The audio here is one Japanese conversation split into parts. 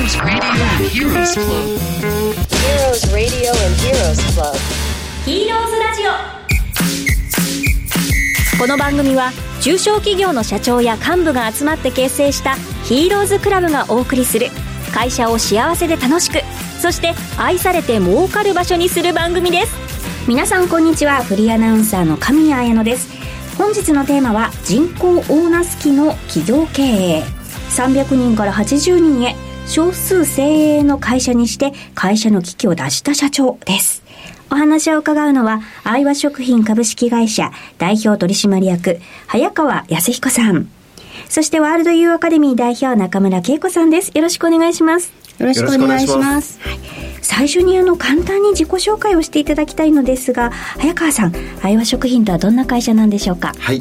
Heroes Radio. And Heroes Club. ヒーローズラジオこの番組は中小企業の社長や幹部が集まって結成したヒーローズクラブがお送りする会社を幸せで楽しくそして愛されて儲かる場所にする番組です。皆さんこんにちはフリーアナウンサーの神谷彩乃です。本日のテーマは人口オーナースキの企業経営。300人から80人へ少数精鋭の会社にして会社の危機を脱した社長ですお話を伺うのは、愛和食品株式会社代表取締役、早川康彦さん。そしてワールドユーアカデミー代表中村恵子さんです。よろしくお願いします。よろしくお願いします。はい、最初にあの簡単に自己紹介をしていただきたいのですが、早川さん、愛和食品とはどんな会社なんでしょうか？はい。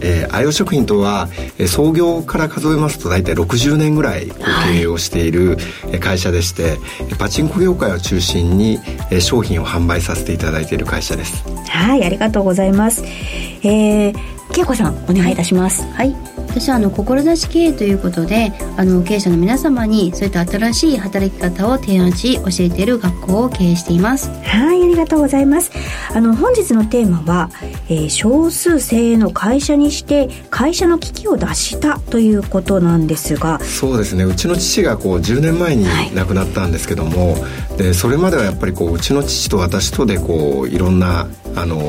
えー、アイオ食品とは、えー、創業から数えますと大体60年ぐらい経営をしている会社でして、はい、パチンコ業界を中心に、えー、商品を販売させていただいている会社です。はいありがとうございます。えー、恵子さんお願いいたします。はい私はあの志経営ということであの経営者の皆様にそういった新しい働き方を提案し教えている学校を経営しています。はいありがとうございます。あの本日のテーマは、えー、少数精鋭の会社にして会社の危機を脱したということなんですが。そうですね。うちの父がこう10年前に亡くなったんですけども、はい、でそれまではやっぱりこううちの父と私とでこういろんなあの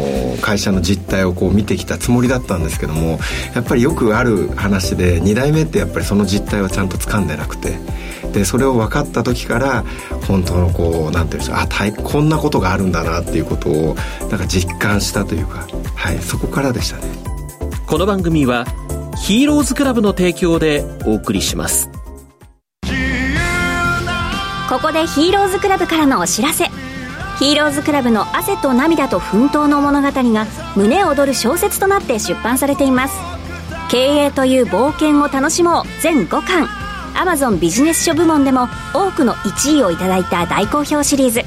会社の実態をこう見てきたつもりだったんですけどもやっぱりよくある話で2代目ってやっぱりその実態をちゃんと掴んでなくてでそれを分かった時から本当のこうなんていうんでしょうあこんなことがあるんだなっていうことをなんか実感したというか、はい、そこからでしたね。この番組はヒーローズクラブの提供でお送りします。ここでヒーローズクラブからのお知らせ。ヒーローズクラブの汗と涙と奮闘の物語が胸躍る小説となって出版されています。経営という冒険を楽しもう全5巻。Amazon ビジネス書部門でも多くの1位をいただいた大好評シリーズ。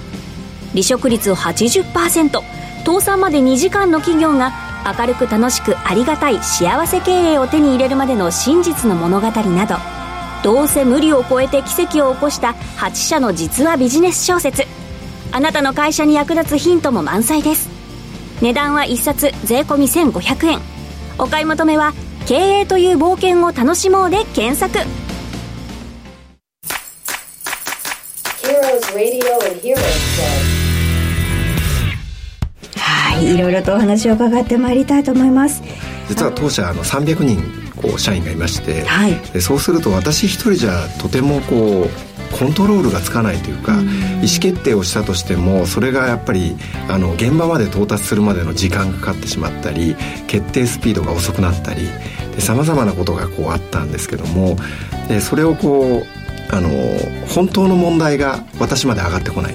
離職率80%倒産まで2時間の企業が明るく楽しくありがたい幸せ経営を手に入れるまでの真実の物語など。どうせ無理を超えて奇跡を起こした8社の実話ビジネス小説。あなたの会社に役立つヒントも満載です。値段は1冊税込1500円。お買い求めは「経営という冒険を楽しもう」で検索。はいいろいろとお話を伺ってまいりたいと思います。実は当社あの300人こう社員がいまして、はい、そうすると私一人じゃとてもこうコントロールがつかないというか、意思決定をしたとしてもそれがやっぱりあの現場まで到達するまでの時間がかかってしまったり決定スピードが遅くなったりさまざまなことがこうあったんですけどもでそれをこうあの本当の問題が私まで上がってこない、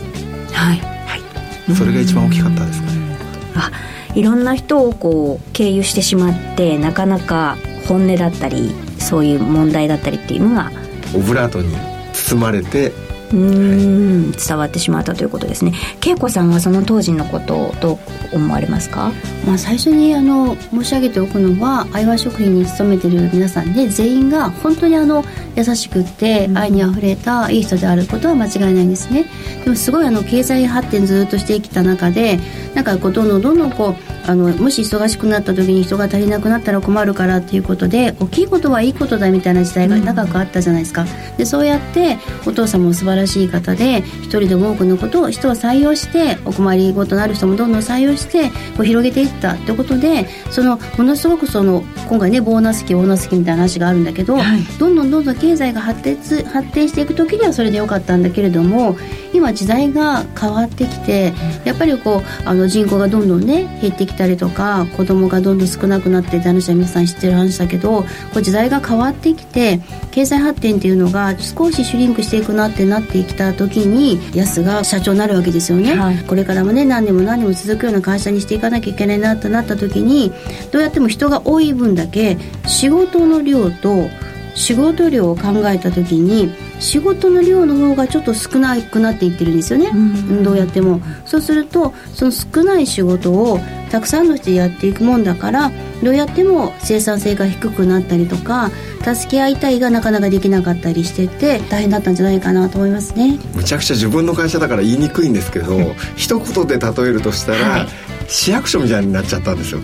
はい。はい、それが一番大きかったですかね。あいろんな人をこう経由してしまってなかなか本音だったりそういう問題だったりっていうのがオブラートに包まれてうん、伝わってしまったということですね。恵子さんはその当時のことをどう思われますか、まあ、最初にあの申し上げておくのは愛和食品に勤めてる皆さんで全員が本当にあの優しくて愛にあふれたいい人であることは間違いないんですね。でもすごいあの経済発展ずっとしてきた中でなんかこうどんどんどんどんこうあのもし忙しくなった時に人が足りなくなったら困るからっていうことで大きいことはいいことだみたいな時代が長くあったじゃないですか、でそうやってお父さんも素晴らしい方で一人でも多くのことを人を採用してお困りごとのある人もどんどん採用してこう広げていったってことでそのものすごくその今回ねボーナス期ボーナス期みたいな話があるんだけど、はい、どんどんどんどん経済が発展発展していく時にはそれでよかったんだけれども今時代が変わってきてやっぱりこうあの人口がどんどんね減ってきたりとか子供がどんどん少なくなってって話は皆さん知ってる話だけどこう時代が変わってきて経済発展っていうのが少しシュリンクしていくなってなってきた時に安が社長になるわけですよね、はい、これからもね何年も何年も続くような会社にしていかなきゃいけないなとなった時にどうやっても人が多い分だけ仕事の量と仕事量を考えた時に仕事の量の方がちょっと少なくなっていってるんですよね、うん、どうやっても。そうするとその少ない仕事をたくさんの人でやっていくもんだからどうやっても生産性が低くなったりとか助け合いたいがなかなかできなかったりしてて大変だったんじゃないかなと思いますね。むちゃくちゃ自分の会社だから言いにくいんですけど 一言で例えるとしたら、はい市役所みたいになっちゃったんですよ。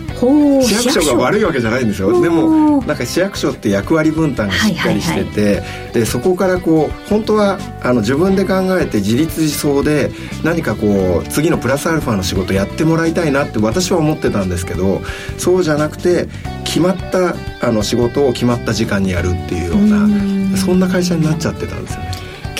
市役所が悪いわけじゃないんですよ。でもなんか市役所って役割分担がしっかりしてて、はいはいはい、でそこからこう本当はあの自分で考えて自立自走で何かこう次のプラスアルファの仕事やってもらいたいなって私は思ってたんですけどそうじゃなくて決まったあの仕事を決まった時間にやるっていうようなそんな会社になっちゃってたんですよね。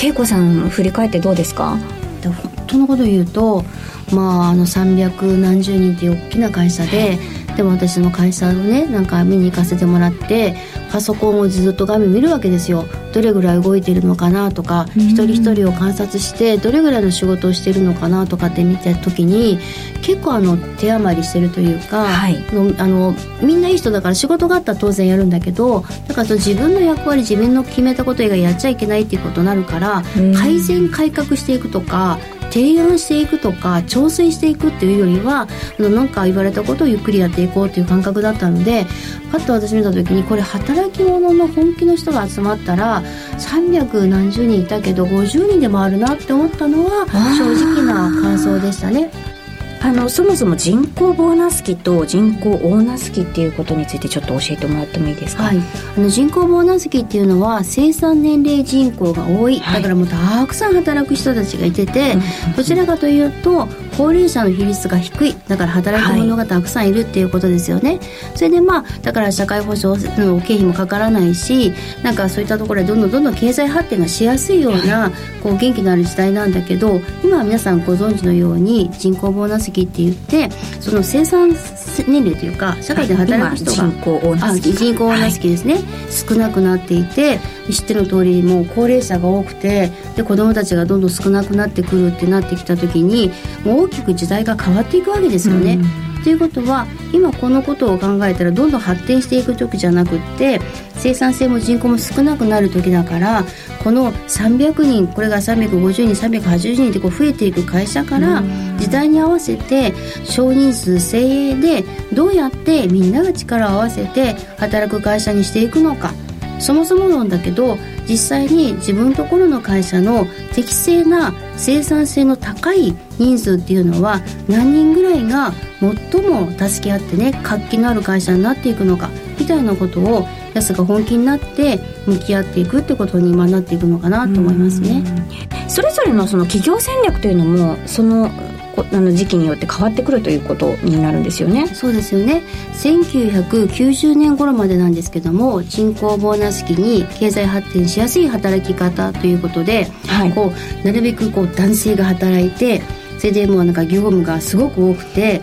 恵子さん振り返ってどうですか？本当のこと言うとまああの300何十人っていう大きな会社で、でも私の会社をねなんか見に行かせてもらってパソコンをずっと画面見るわけですよ。どれぐらい動いてるのかなとか、一人一人を観察してどれぐらいの仕事をしてるのかなとかって見た時に結構あの手余りしてるというか、はい、あのみんないい人だから仕事があったら当然やるんだけどだからその自分の役割自分の決めたこと以外やっちゃいけないっていうことになるから改善改革していくとか提案していくとか調整していくっていうよりは何か言われたことをゆっくりやっていこうっていう感覚だったのでパッと私見た時にこれ働き者の本気の人が集まったら300何十人いたけど50人でもあるなって思ったのは正直な感想でしたね。あのそもそも人口ボーナス期と人口オーナス期っていうことについてちょっと教えてもらってもいいですか、はい、あの人口ボーナス期っていうのは生産年齢人口が多い、はい、だからもうたくさん働く人たちがいてて、どちらかというと高齢者の比率が低い。だから働き者がたくさんいるっていうことですよね、はい、それでまあだから社会保障の経費もかからないしなんかそういったところでどんどんどんどん経済発展がしやすいような、こう元気のある時代なんだけど今は皆さんご存知のように人口ボーナス期って言ってその生産年齢というか社会で働く人が、はい、人口オーナですね、はい、少なくなっていて知っての通りもう高齢者が多くてで子どもたちがどんどん少なくなってくるってなってきた時にもう大きく時代が変わっていくわけですよね。ということは今このことを考えたらどんどん発展していく時じゃなくって生産性も人口も少なくなる時だからこの300人これが350人380人ってこう増えていく会社から時代に合わせて少人数精鋭でどうやってみんなが力を合わせて働く会社にしていくのか。そもそも論だけど実際に自分のところの会社の適正な生産性の高い人数っていうのは何人ぐらいが最も助け合ってね活気のある会社になっていくのかみたいなことをやすが本気になって向き合っていくってことに今なっていくのかなと思いますね。それぞれのその企業戦略というのもそのあの時期によって変わってくるということになるんですよね。そうですよね。1990年頃までなんですけども人口ボーナス期に経済発展しやすい働き方ということで、はい、こうなるべくこう男性が働いてそれでもうなんか業務がすごく多くて、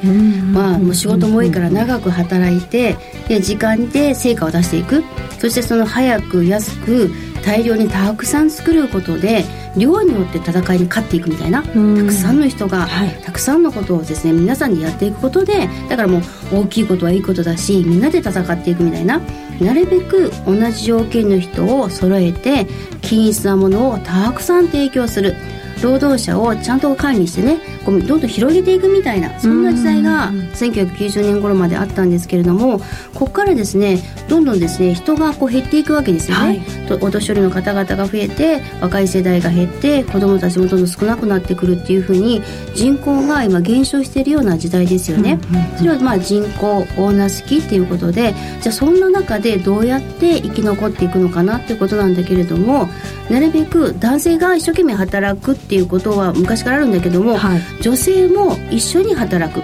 まあ、もう仕事も多いから長く働いてで時間で成果を出していく。そしてその早く安く大量にたくさん作ることで量によって戦いに勝っていくみたいなたくさんの人が、はい、たくさんのことをですね皆さんでやっていくことでだからもう大きいことはいいことだしみんなで戦っていくみたいななるべく同じ条件の人を揃えて均一なものをたくさん提供する労働者をちゃんと管理してねこうどんどん広げていくみたいなそんな時代が1990年頃まであったんですけれどもここからですねどんどんですね人がこう減っていくわけですよね、はい、お年寄りの方々が増えて若い世代が減って子どもたちもどんどん少なくなってくるっていうふうに人口が今減少しているような時代ですよね、うんうんうん、それはまあ人口オーナースキっていうことでじゃあそんな中でどうやって生き残っていくのかなってことなんだけれどもなるべく男性が一生懸命働くっていうことは昔からあるんだけども、はい、女性も一緒に働く。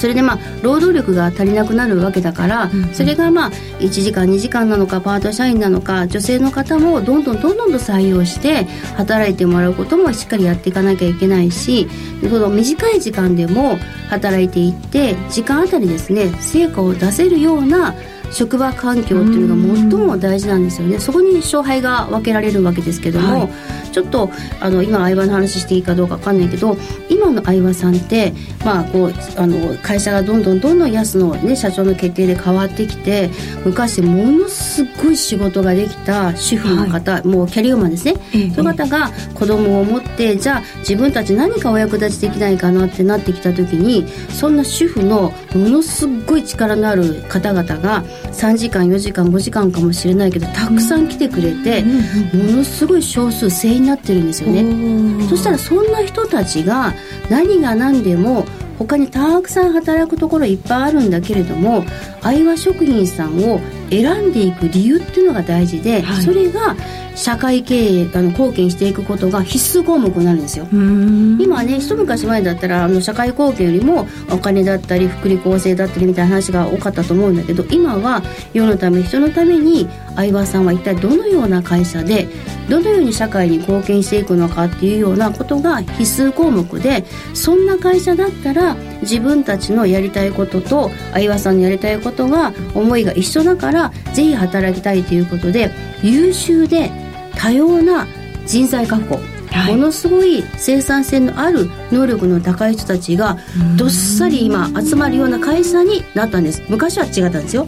それでまあ労働力が足りなくなるわけだから、うんうん、それがまあ1時間2時間なのかパート社員なのか女性の方もどんどんどんどんと採用して働いてもらうこともしっかりやっていかなきゃいけないしこの短い時間でも働いていって時間あたりですね成果を出せるような職場環境っていうのが最も大事なんですよね。そこに勝敗が分けられるわけですけども、はい、ちょっとあの今相場の話していいかどうか分かんないけど今の相場さんってまあこうあの会社がどんどんどんどん安の、ね、社長の決定で変わってきて昔ものすごい仕事ができた主婦の方、はい、もうキャリアマンですね、その方が子供を持ってじゃあ自分たち何かお役立ちできないかなってなってきた時にそんな主婦のものすごい力のある方々が3時間4時間5時間かもしれないけどたくさん来てくれて、ものすごい少数制になってるんですよね。そしたらそんな人たちが何が何でも他にたくさん働くところいっぱいあるんだけれども相葉食品さんを選んでいく理由っていうのが大事で、はい、それが社会経営あの貢献していくことが必須項目になるんですよ。今ね一昔前だったらあの社会貢献よりもお金だったり福利厚生だったりみたいな話が多かったと思うんだけど今は世のため人のために相葉さんは一体どのような会社でどのように社会に貢献していくのかっていうようなことが必須項目でそんな会社だったら自分たちのやりたいことと相葉さんのやりたいことが思いが一緒だからぜひ働きたいということで優秀で多様な人材確保ものすごい生産性のある能力の高い人たちがどっさり今集まるような会社になったんです。昔は違ったんですよ。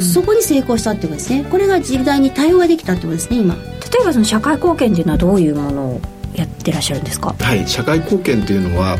そこに成功したってことですね。これが時代に対応ができたってことですね今。例えばその社会貢献というのはどういうものをやってらっしゃるんですか？はい社会貢献というのは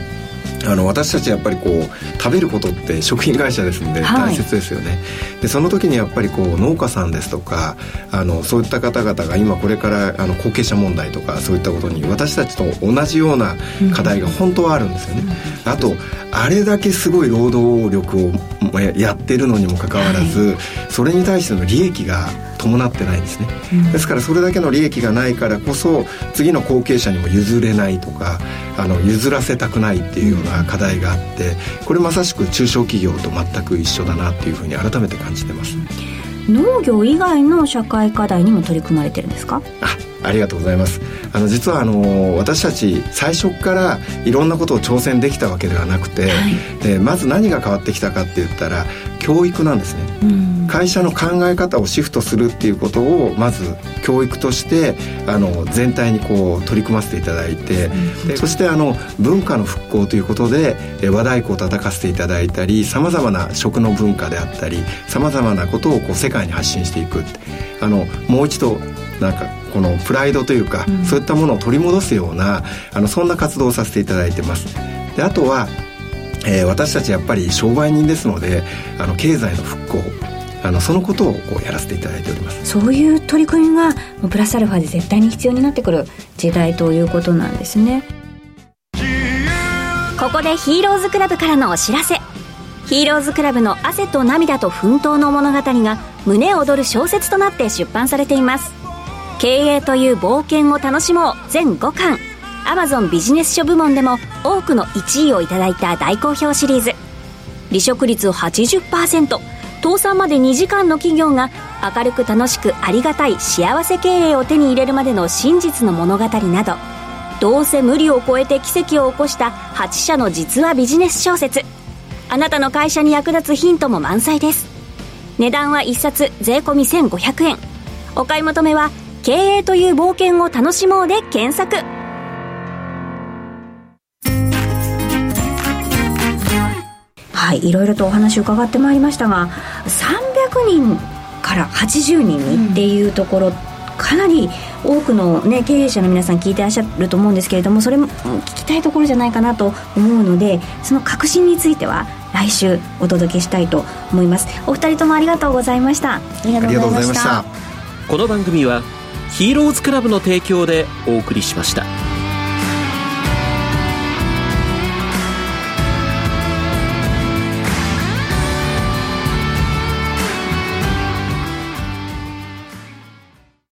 あの私たちやっぱりこう食べることって食品会社ですんで大切ですよね、はい、でその時にやっぱりこう農家さんですとかあのそういった方々が今これからあの後継者問題とかそういったことに私たちと同じような課題が本当はあるんですよね、うん、あとあれだけすごい労働力をやってるのにもかかわらず、はい、それに対しての利益が伴ってないんですね、うん、ですからそれだけの利益がないからこそ次の後継者にも譲れないとかあの譲らせたくないっていうような課題があってこれまさしく中小企業と全く一緒だなっていうふうに改めて感じてます。農業以外の社会課題にも取り組まれてるんですか？あありがとうございます。あの実はあの私たち最初からいろんなことを挑戦できたわけではなくて、はい、でまず何が変わってきたかって言ったら教育なんですね、うん、会社の考え方をシフトするっていうことをまず教育としてあの全体にこう取り組ませていただいて、うん、そしてあの文化の復興ということで和太鼓を叩かせていただいたりさまざまな食の文化であったりさまざまなことをこう世界に発信していくあのもう一度なんかこのプライドというか、うん、そういったものを取り戻すようなあのそんな活動をさせていただいてます。であとは、えー、私たちやっぱり商売人ですのであの経済の復興あのそのことをこうやらせていただいております。そういう取り組みがプラスアルファで絶対に必要になってくる時代ということなんですね。ここでヒーローズクラブからのお知らせ。ヒーローズクラブの汗と涙と奮闘の物語が胸躍る小説となって出版されています。経営という冒険を楽しもう。全5巻。Amazon ビジネス書部門でも多くの1位をいただいた大好評シリーズ。離職率80%倒産まで2時間の企業が明るく楽しくありがたい幸せ経営を手に入れるまでの真実の物語など。どうせ無理を超えて奇跡を起こした8社の実話ビジネス小説。あなたの会社に役立つヒントも満載です。値段は1冊税込1500円。お買い求めは経営という冒険を楽しもうで検索。はいいろいろとお話伺ってまいりましたが300人から80人っていうところ、うん、かなり多くの、ね、経営者の皆さん聞いてらっしゃると思うんですけれどもそれも聞きたいところじゃないかなと思うのでその確信については来週お届けしたいと思います。お二人ともありがとうございました。ありがとうございました。この番組はヒーローズクラブの提供でお送りしました。